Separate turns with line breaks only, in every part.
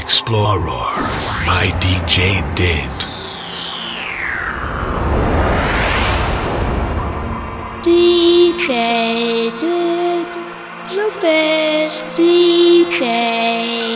Explorer by DJ Did.
DJ Did, the best DJ.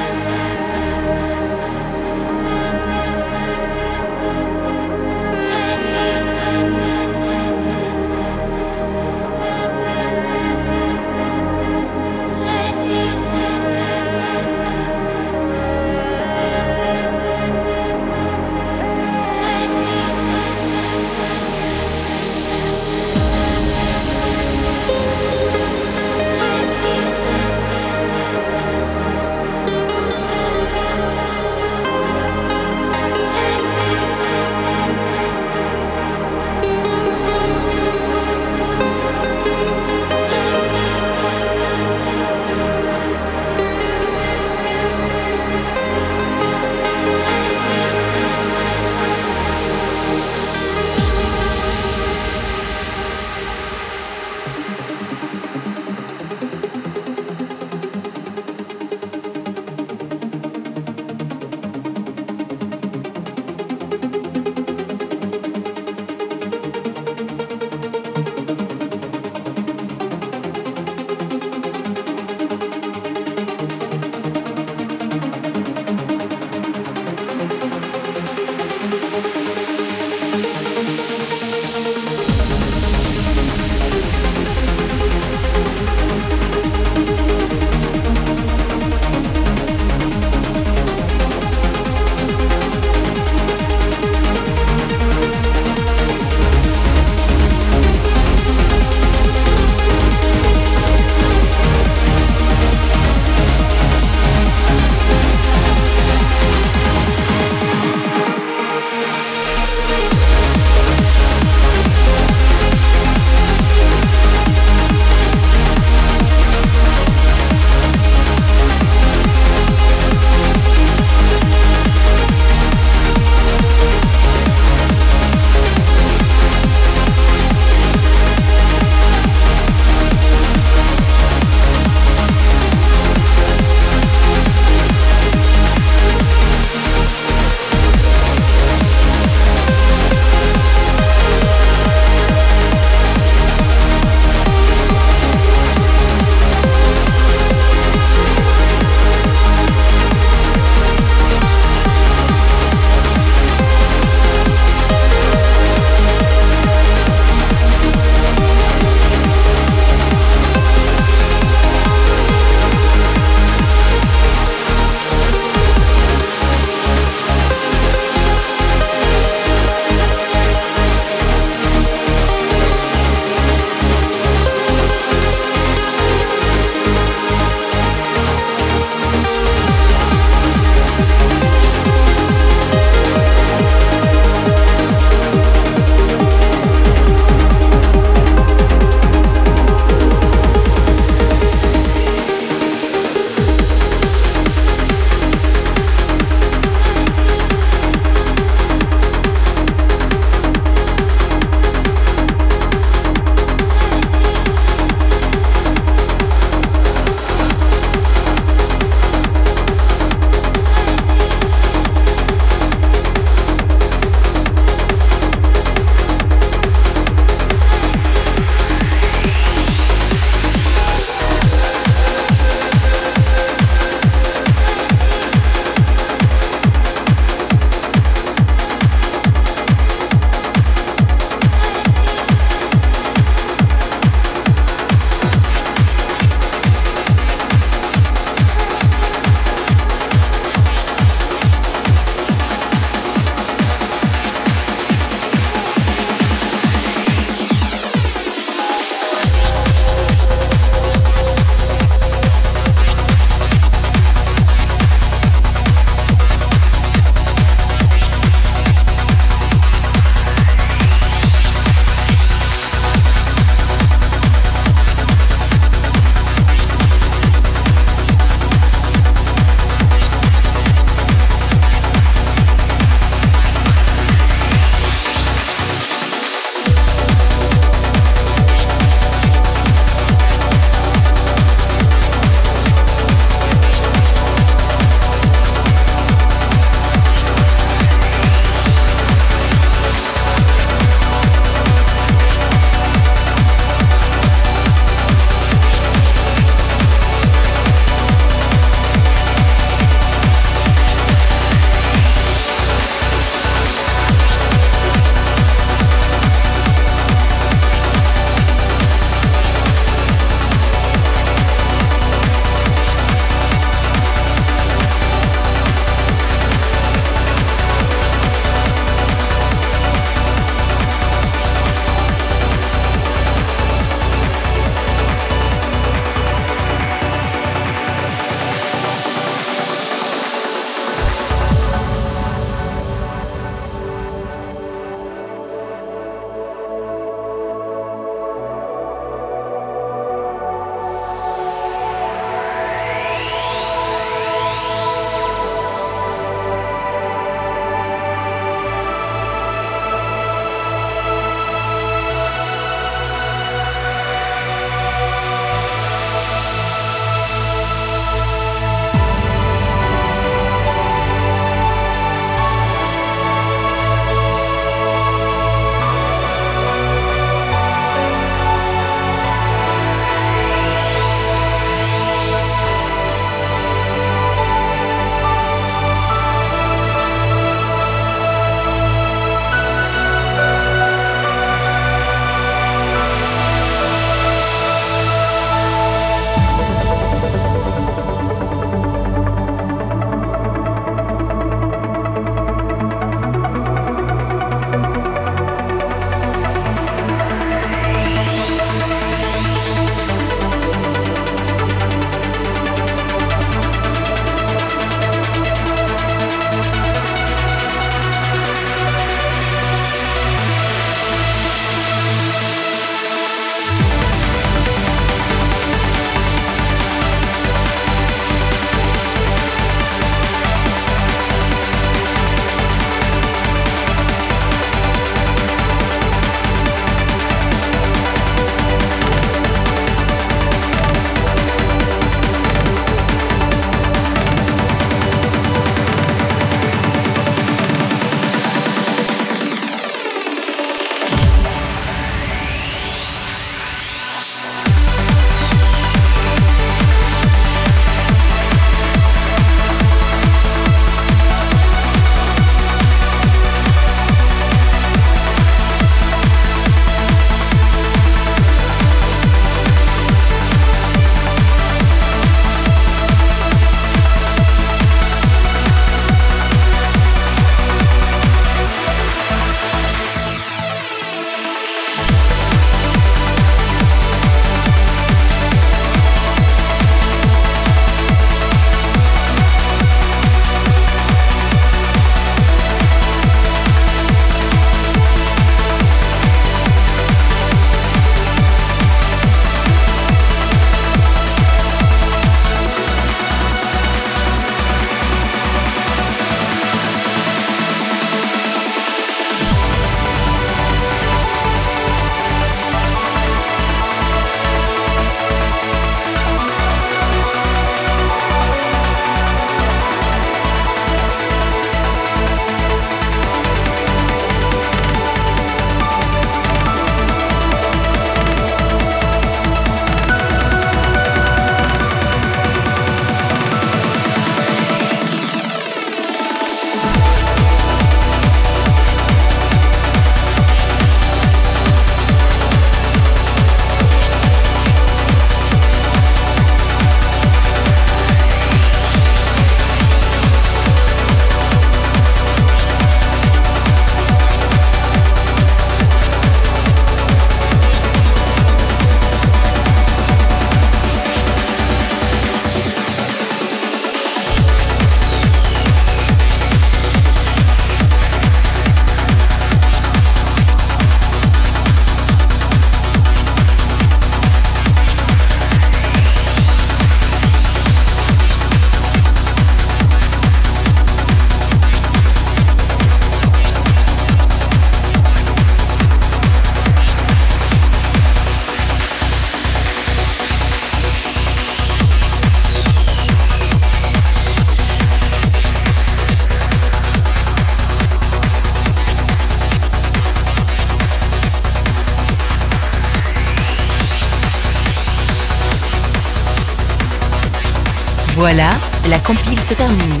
La compile se termine.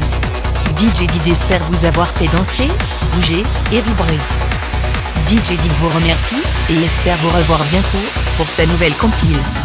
DJ Did espère vous avoir fait danser, bouger et vibrer. DJ Did vous remercie et espère vous revoir bientôt pour sa nouvelle compile.